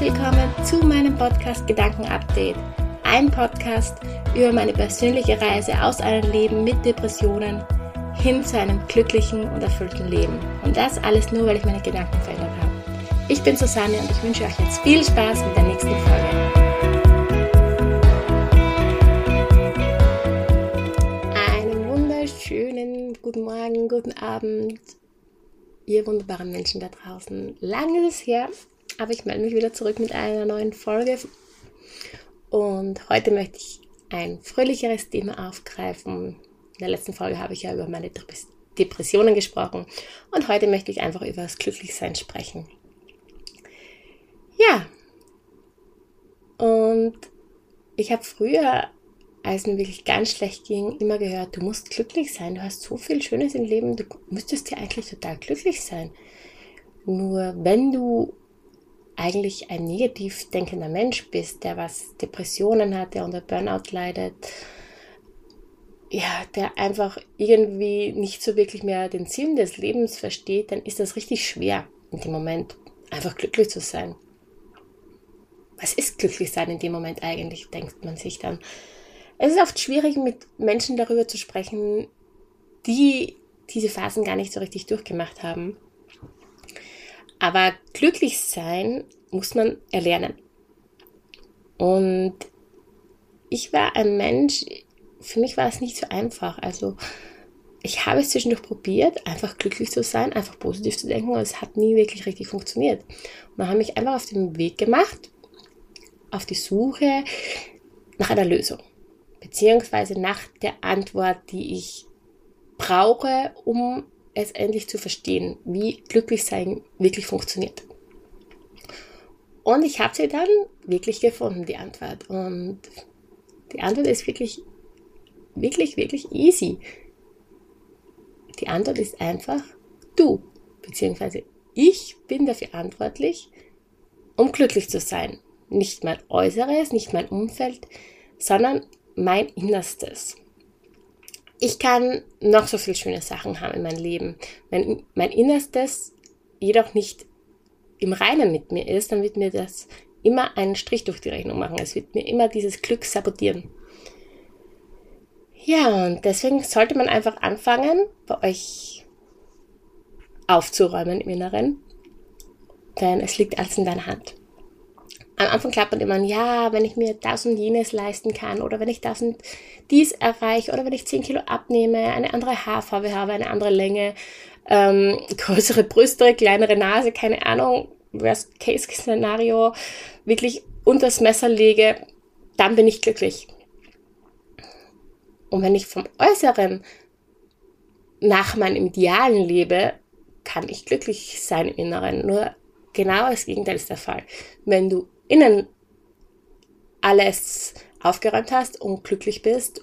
willkommen zu meinem Podcast Gedanken Update. Ein Podcast über meine persönliche Reise aus einem Leben mit Depressionen hin zu einem glücklichen und erfüllten Leben. Und das alles nur, weil ich meine Gedanken verändert habe. Ich bin Susanne und ich wünsche euch jetzt viel Spaß mit der nächsten Folge. Einen wunderschönen guten Morgen, guten Abend, ihr wunderbaren Menschen da draußen. Lange ist es her, aber ich melde mich wieder zurück mit einer neuen Folge. Und heute möchte ich ein fröhlicheres Thema aufgreifen. In der letzten Folge habe ich ja über meine Depressionen gesprochen und heute möchte ich einfach über das Glücklichsein sprechen. Ja, und ich habe früher, als mir wirklich ganz schlecht ging, immer gehört, du musst glücklich sein, du hast so viel Schönes im Leben, du müsstest ja eigentlich total glücklich sein. Nur wenn du eigentlich ein negativ denkender Mensch bist, der was Depressionen hat, der unter Burnout leidet, ja, der einfach irgendwie nicht so wirklich mehr den Sinn des Lebens versteht, dann ist das richtig schwer in dem Moment einfach glücklich zu sein. Was ist glücklich sein in dem Moment eigentlich, denkt man sich dann. Es ist oft schwierig, mit Menschen darüber zu sprechen, die diese Phasen gar nicht so richtig durchgemacht haben. Aber glücklich sein muss man erlernen. Und ich war ein Mensch, für mich war es nicht so einfach. Also ich habe es zwischendurch probiert, einfach glücklich zu sein, einfach positiv zu denken, aber es hat nie wirklich richtig funktioniert. Und dann habe ich einfach auf den Weg gemacht, auf die Suche nach einer Lösung, beziehungsweise nach der Antwort, die ich brauche, um es endlich zu verstehen, wie glücklich sein wirklich funktioniert. Und ich habe sie dann wirklich gefunden, die Antwort. Und die Antwort ist wirklich, wirklich, wirklich easy. Die Antwort ist einfach du, beziehungsweise ich bin dafür verantwortlich, um glücklich zu sein. Nicht mein Äußeres, nicht mein Umfeld, sondern mein Innerstes ich kann noch so viele schöne Sachen haben in meinem Leben. Wenn mein Innerstes jedoch nicht im Reinen mit mir ist, dann wird mir das immer einen Strich durch die Rechnung machen. Es wird mir immer dieses Glück sabotieren. Ja, und deswegen sollte man einfach anfangen, bei euch aufzuräumen im Inneren. Denn es liegt alles in deiner Hand am Anfang klappt man immer, ja, wenn ich mir das und jenes leisten kann oder wenn ich das und dies erreiche oder wenn ich 10 Kilo abnehme, eine andere Haarfarbe habe, eine andere Länge, ähm, größere Brüste, kleinere Nase, keine Ahnung, Worst-Case-Szenario, wirklich unters Messer lege, dann bin ich glücklich. Und wenn ich vom Äußeren nach meinem Idealen lebe, kann ich glücklich sein im Inneren. Nur genau das Gegenteil ist der Fall. Wenn du innen alles aufgeräumt hast und glücklich bist,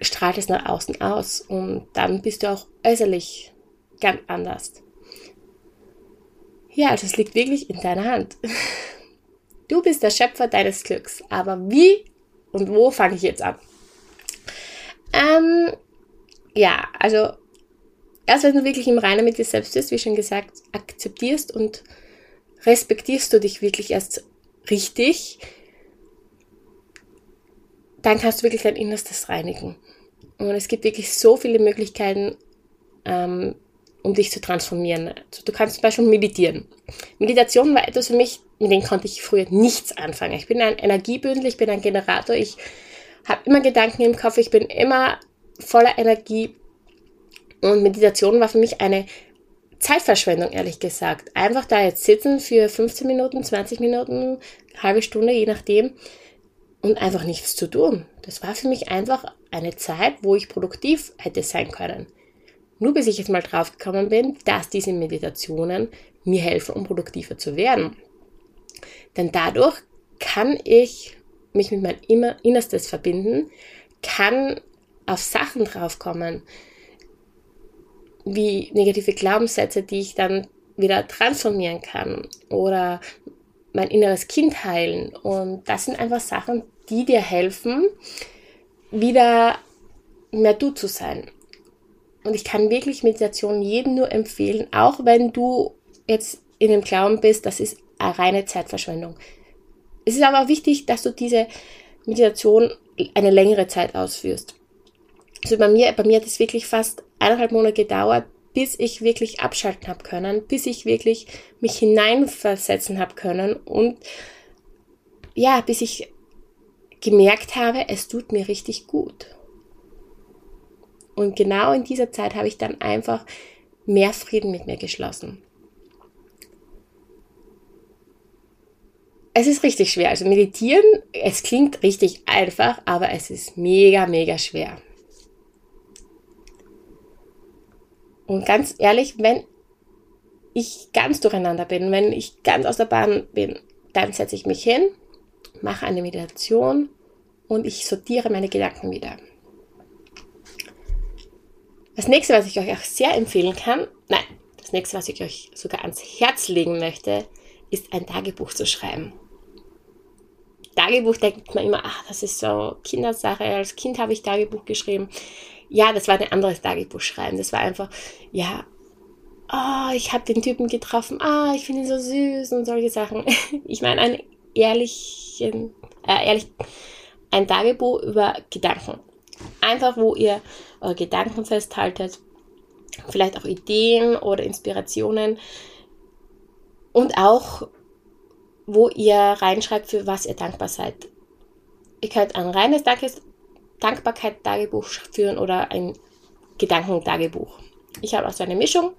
strahlt es nach außen aus und dann bist du auch äußerlich ganz anders. Ja, also es liegt wirklich in deiner Hand. Du bist der Schöpfer deines Glücks, aber wie und wo fange ich jetzt an? Ähm, ja, also erst wenn du wirklich im Reinen mit dir selbst bist, wie schon gesagt, akzeptierst und respektierst du dich wirklich erst richtig, dann kannst du wirklich dein Innerstes reinigen. Und es gibt wirklich so viele Möglichkeiten, ähm, um dich zu transformieren. Also du kannst zum Beispiel meditieren. Meditation war etwas für mich, mit dem konnte ich früher nichts anfangen. Ich bin ein Energiebündel, ich bin ein Generator, ich habe immer Gedanken im Kopf, ich bin immer voller Energie. Und Meditation war für mich eine Zeitverschwendung, ehrlich gesagt. Einfach da jetzt sitzen für 15 Minuten, 20 Minuten, halbe Stunde, je nachdem, und einfach nichts zu tun. Das war für mich einfach eine Zeit, wo ich produktiv hätte sein können. Nur bis ich jetzt mal drauf gekommen bin, dass diese Meditationen mir helfen, um produktiver zu werden. Denn dadurch kann ich mich mit meinem Innerstes verbinden, kann auf Sachen draufkommen, wie negative Glaubenssätze, die ich dann wieder transformieren kann oder mein inneres Kind heilen. Und das sind einfach Sachen, die dir helfen, wieder mehr du zu sein. Und ich kann wirklich Meditation jedem nur empfehlen, auch wenn du jetzt in dem Glauben bist, das ist eine reine Zeitverschwendung. Es ist aber wichtig, dass du diese Meditation eine längere Zeit ausführst. Also bei mir, bei mir hat es wirklich fast eineinhalb Monate gedauert, bis ich wirklich abschalten habe können, bis ich wirklich mich hineinversetzen habe können und ja, bis ich gemerkt habe, es tut mir richtig gut. Und genau in dieser Zeit habe ich dann einfach mehr Frieden mit mir geschlossen. Es ist richtig schwer. Also meditieren, es klingt richtig einfach, aber es ist mega, mega schwer. Und ganz ehrlich, wenn ich ganz durcheinander bin, wenn ich ganz aus der Bahn bin, dann setze ich mich hin, mache eine Meditation und ich sortiere meine Gedanken wieder. Das nächste, was ich euch auch sehr empfehlen kann, nein, das nächste, was ich euch sogar ans Herz legen möchte, ist ein Tagebuch zu schreiben. Tagebuch denkt man immer, ach, das ist so Kindersache. Als Kind habe ich Tagebuch geschrieben. Ja, das war ein anderes Tagebuch schreiben. Das war einfach, ja, oh, ich habe den Typen getroffen, ah, ich finde ihn so süß und solche Sachen. Ich meine, ein ehrlichen, äh, ehrlich, ein Tagebuch über Gedanken. Einfach, wo ihr eure Gedanken festhaltet, vielleicht auch Ideen oder Inspirationen und auch, wo ihr reinschreibt, für was ihr dankbar seid. Ihr könnt ein reines Dankes Dankbarkeit-Tagebuch führen oder ein Gedankentagebuch. Ich habe also eine Mischung.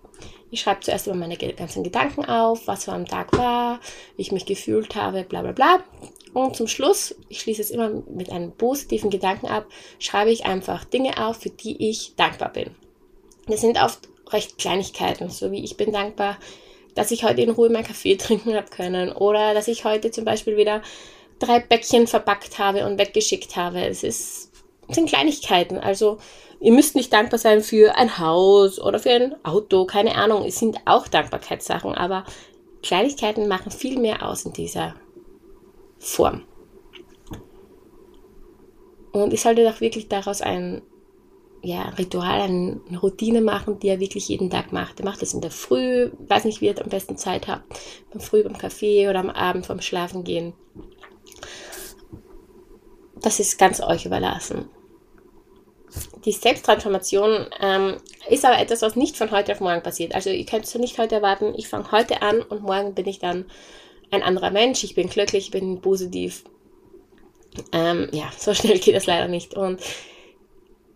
Ich schreibe zuerst immer meine ganzen Gedanken auf, was so am Tag war, wie ich mich gefühlt habe, bla bla bla. Und zum Schluss, ich schließe es immer mit einem positiven Gedanken ab, schreibe ich einfach Dinge auf, für die ich dankbar bin. Das sind oft recht Kleinigkeiten, so wie ich bin dankbar, dass ich heute in Ruhe meinen Kaffee trinken habe können oder dass ich heute zum Beispiel wieder drei Bäckchen verpackt habe und weggeschickt habe. Es ist sind Kleinigkeiten. Also ihr müsst nicht dankbar sein für ein Haus oder für ein Auto, keine Ahnung. Es sind auch Dankbarkeitssachen, aber Kleinigkeiten machen viel mehr aus in dieser Form. Und ich sollte doch wirklich daraus ein ja, Ritual, eine Routine machen, die er wirklich jeden Tag macht. Er macht das in der Früh, weiß nicht, wie er am besten Zeit hat, beim Früh beim Kaffee oder am Abend vom Schlafen gehen. Das ist ganz euch überlassen die Selbsttransformation ähm, ist aber etwas, was nicht von heute auf morgen passiert. Also ihr könnt es nicht heute erwarten, ich fange heute an und morgen bin ich dann ein anderer Mensch, ich bin glücklich, ich bin positiv. Ähm, ja, so schnell geht das leider nicht. Und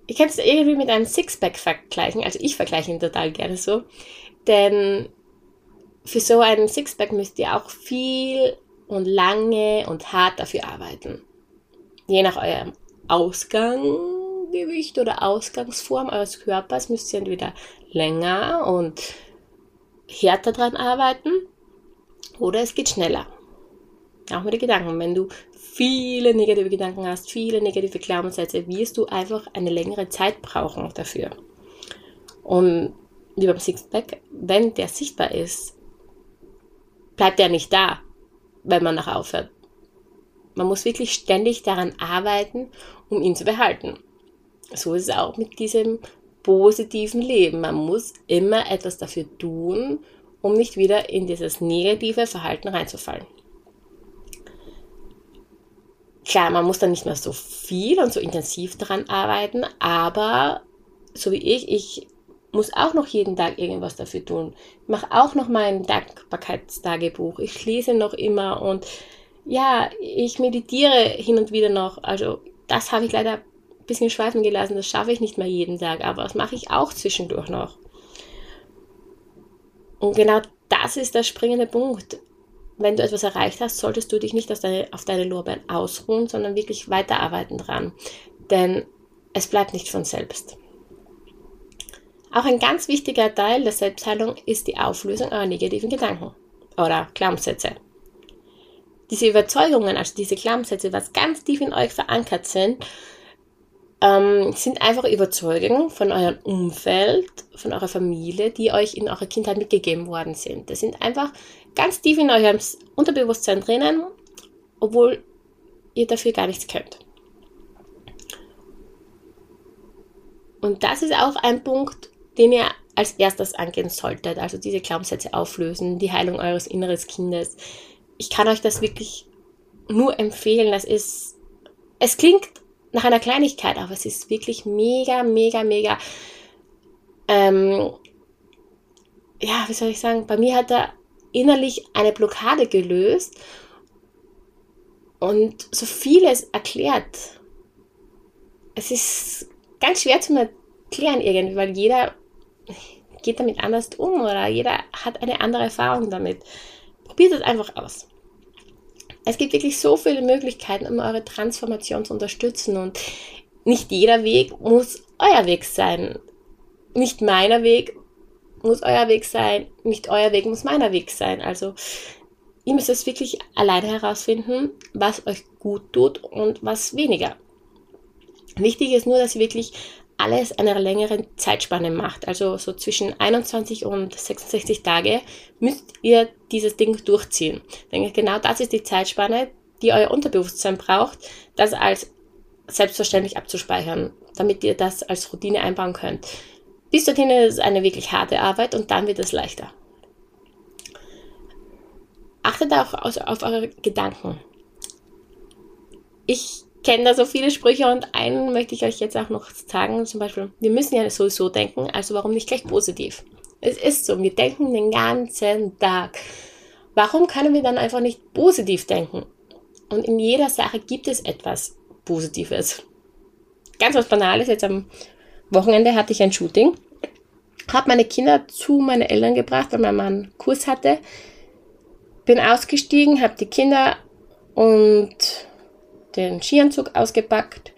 ich kann es irgendwie mit einem Sixpack vergleichen. Also ich vergleiche ihn total gerne so. Denn für so einen Sixpack müsst ihr auch viel und lange und hart dafür arbeiten. Je nach eurem Ausgang Gewicht oder Ausgangsform eures Körpers müsst ihr entweder länger und härter dran arbeiten oder es geht schneller. Auch mit den Gedanken. Wenn du viele negative Gedanken hast, viele negative Glaubenssätze, wirst du einfach eine längere Zeit brauchen dafür. Und wie beim Sixpack, wenn der sichtbar ist, bleibt er nicht da, wenn man noch aufhört. Man muss wirklich ständig daran arbeiten, um ihn zu behalten so ist es auch mit diesem positiven Leben. Man muss immer etwas dafür tun, um nicht wieder in dieses negative Verhalten reinzufallen. Klar, man muss dann nicht mehr so viel und so intensiv daran arbeiten, aber so wie ich, ich muss auch noch jeden Tag irgendwas dafür tun. Ich mache auch noch mein Dankbarkeitstagebuch. Ich lese noch immer und ja, ich meditiere hin und wieder noch. Also das habe ich leider bisschen schweifen gelassen, das schaffe ich nicht mehr jeden Tag, aber das mache ich auch zwischendurch noch. Und genau das ist der springende Punkt. Wenn du etwas erreicht hast, solltest du dich nicht deine, auf deine Lorbeeren ausruhen, sondern wirklich weiterarbeiten dran. Denn es bleibt nicht von selbst. Auch ein ganz wichtiger Teil der Selbstheilung ist die Auflösung eurer negativen Gedanken oder Glaubenssätze. Diese Überzeugungen, also diese Glaubenssätze, was ganz tief in euch verankert sind, ähm, sind einfach Überzeugungen von eurem Umfeld, von eurer Familie, die euch in eurer Kindheit mitgegeben worden sind. Das sind einfach ganz tief in eurem Unterbewusstsein drinnen, obwohl ihr dafür gar nichts könnt. Und das ist auch ein Punkt, den ihr als erstes angehen solltet. Also diese Glaubenssätze auflösen, die Heilung eures inneren Kindes. ich kann euch das wirklich nur empfehlen. Das ist, es klingt nach einer Kleinigkeit, aber es ist wirklich mega, mega, mega, ähm, ja, wie soll ich sagen, bei mir hat er innerlich eine Blockade gelöst und so vieles erklärt. Es ist ganz schwer zu erklären irgendwie, weil jeder geht damit anders um oder jeder hat eine andere Erfahrung damit. Probiert es einfach aus. Es gibt wirklich so viele Möglichkeiten, um eure Transformation zu unterstützen und nicht jeder Weg muss euer Weg sein. Nicht meiner Weg muss euer Weg sein, nicht euer Weg muss meiner Weg sein. Also ihr müsst es wirklich alleine herausfinden, was euch gut tut und was weniger. Wichtig ist nur, dass ihr wirklich alles einer längeren Zeitspanne macht. Also so zwischen 21 und 66 Tage müsst ihr dieses Ding durchziehen. Denn genau das ist die Zeitspanne, die euer Unterbewusstsein braucht, das als selbstverständlich abzuspeichern, damit ihr das als Routine einbauen könnt. Bis dorthin ist es eine wirklich harte Arbeit und dann wird es leichter. Achtet auch auf eure Gedanken. Ich kenne da so viele Sprüche und einen möchte ich euch jetzt auch noch sagen. Zum Beispiel, wir müssen ja sowieso denken, also warum nicht gleich positiv? Es ist so, wir denken den ganzen Tag. Warum können wir dann einfach nicht positiv denken? Und in jeder Sache gibt es etwas Positives. Ganz was Banales, jetzt am Wochenende hatte ich ein Shooting habe meine Kinder zu meinen Eltern gebracht, weil mein Mann Kurs hatte. Bin ausgestiegen, habe die Kinder und den Skianzug ausgepackt,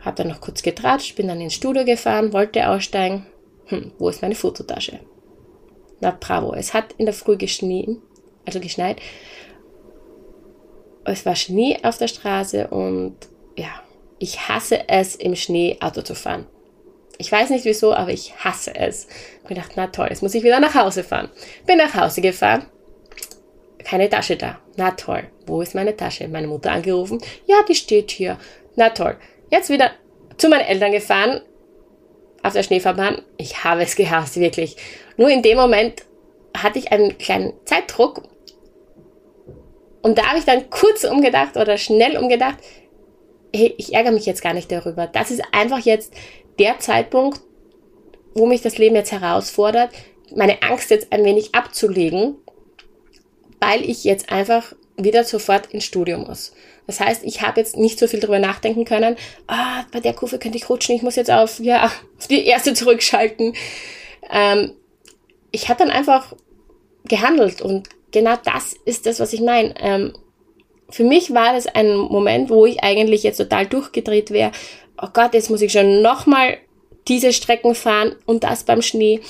habe dann noch kurz getratscht, bin dann ins Studio gefahren, wollte aussteigen. Hm, wo ist meine Fototasche? Na bravo, es hat in der Früh geschnien, also geschneit. Es war Schnee auf der Straße und ja, ich hasse es, im Schnee Auto zu fahren. Ich weiß nicht wieso, aber ich hasse es. Ich habe gedacht, na toll, jetzt muss ich wieder nach Hause fahren. Bin nach Hause gefahren. Keine Tasche da. Na toll. Wo ist meine Tasche? Meine Mutter angerufen. Ja, die steht hier. Na toll. Jetzt wieder zu meinen Eltern gefahren. Auf der Schneefahrbahn. Ich habe es gehasst, wirklich. Nur in dem Moment hatte ich einen kleinen Zeitdruck. Und da habe ich dann kurz umgedacht oder schnell umgedacht. Hey, ich ärgere mich jetzt gar nicht darüber. Das ist einfach jetzt der Zeitpunkt, wo mich das Leben jetzt herausfordert, meine Angst jetzt ein wenig abzulegen, weil ich jetzt einfach wieder sofort ins Studio muss. Das heißt, ich habe jetzt nicht so viel darüber nachdenken können, ah, bei der Kurve könnte ich rutschen, ich muss jetzt auf, ja, auf die erste zurückschalten. Ähm, ich habe dann einfach gehandelt und genau das ist das, was ich meine. Ähm, für mich war das ein Moment, wo ich eigentlich jetzt total durchgedreht wäre, oh Gott, jetzt muss ich schon nochmal diese Strecken fahren und das beim Schnee.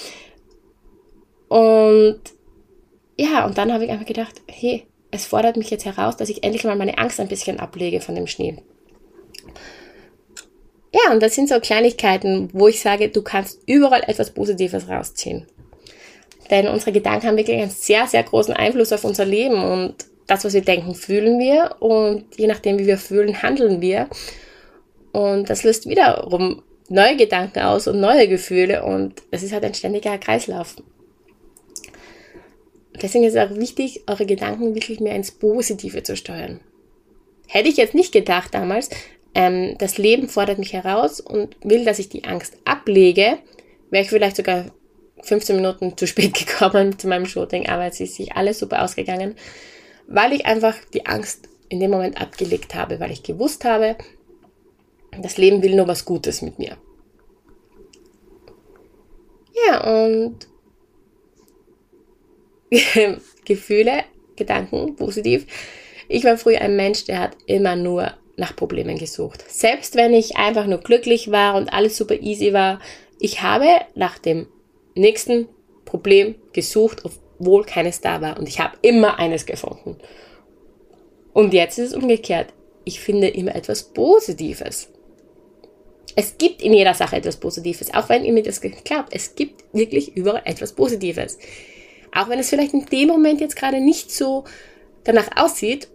Und ja, und dann habe ich einfach gedacht, hey, es fordert mich jetzt heraus, dass ich endlich mal meine Angst ein bisschen ablege von dem Schnee. Ja, und das sind so Kleinigkeiten, wo ich sage, du kannst überall etwas Positives rausziehen. Denn unsere Gedanken haben wirklich einen sehr, sehr großen Einfluss auf unser Leben und das, was wir denken, fühlen wir und je nachdem, wie wir fühlen, handeln wir. Und das löst wiederum neue Gedanken aus und neue Gefühle und es ist halt ein ständiger Kreislauf. Deswegen ist es auch wichtig, eure Gedanken wirklich mehr ins Positive zu steuern. Hätte ich jetzt nicht gedacht damals, ähm, das Leben fordert mich heraus und will, dass ich die Angst ablege, wäre ich vielleicht sogar 15 Minuten zu spät gekommen zu meinem Shooting, aber es ist sich alles super ausgegangen, weil ich einfach die Angst in dem Moment abgelegt habe, weil ich gewusst habe, das Leben will nur was Gutes mit mir. Ja, und Gefühle, Gedanken, positiv. Ich war früher ein Mensch, der hat immer nur nach Problemen gesucht. Selbst wenn ich einfach nur glücklich war und alles super easy war, ich habe nach dem nächsten Problem gesucht, obwohl keines da war. Und ich habe immer eines gefunden. Und jetzt ist es umgekehrt. Ich finde immer etwas Positives. Es gibt in jeder Sache etwas Positives, auch wenn ihr mir das glaubt. Es gibt wirklich überall etwas Positives. Auch wenn es vielleicht in dem Moment jetzt gerade nicht so danach aussieht,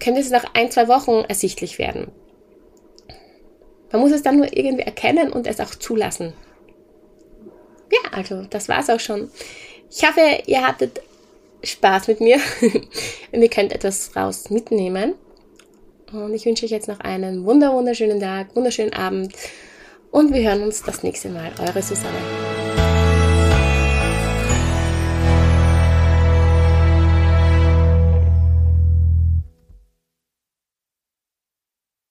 könnte es nach ein, zwei Wochen ersichtlich werden. Man muss es dann nur irgendwie erkennen und es auch zulassen. Ja, also das war's auch schon. Ich hoffe, ihr hattet Spaß mit mir und ihr könnt etwas raus mitnehmen. Und ich wünsche euch jetzt noch einen wunder wunderschönen Tag, wunderschönen Abend und wir hören uns das nächste Mal. Eure Susanne.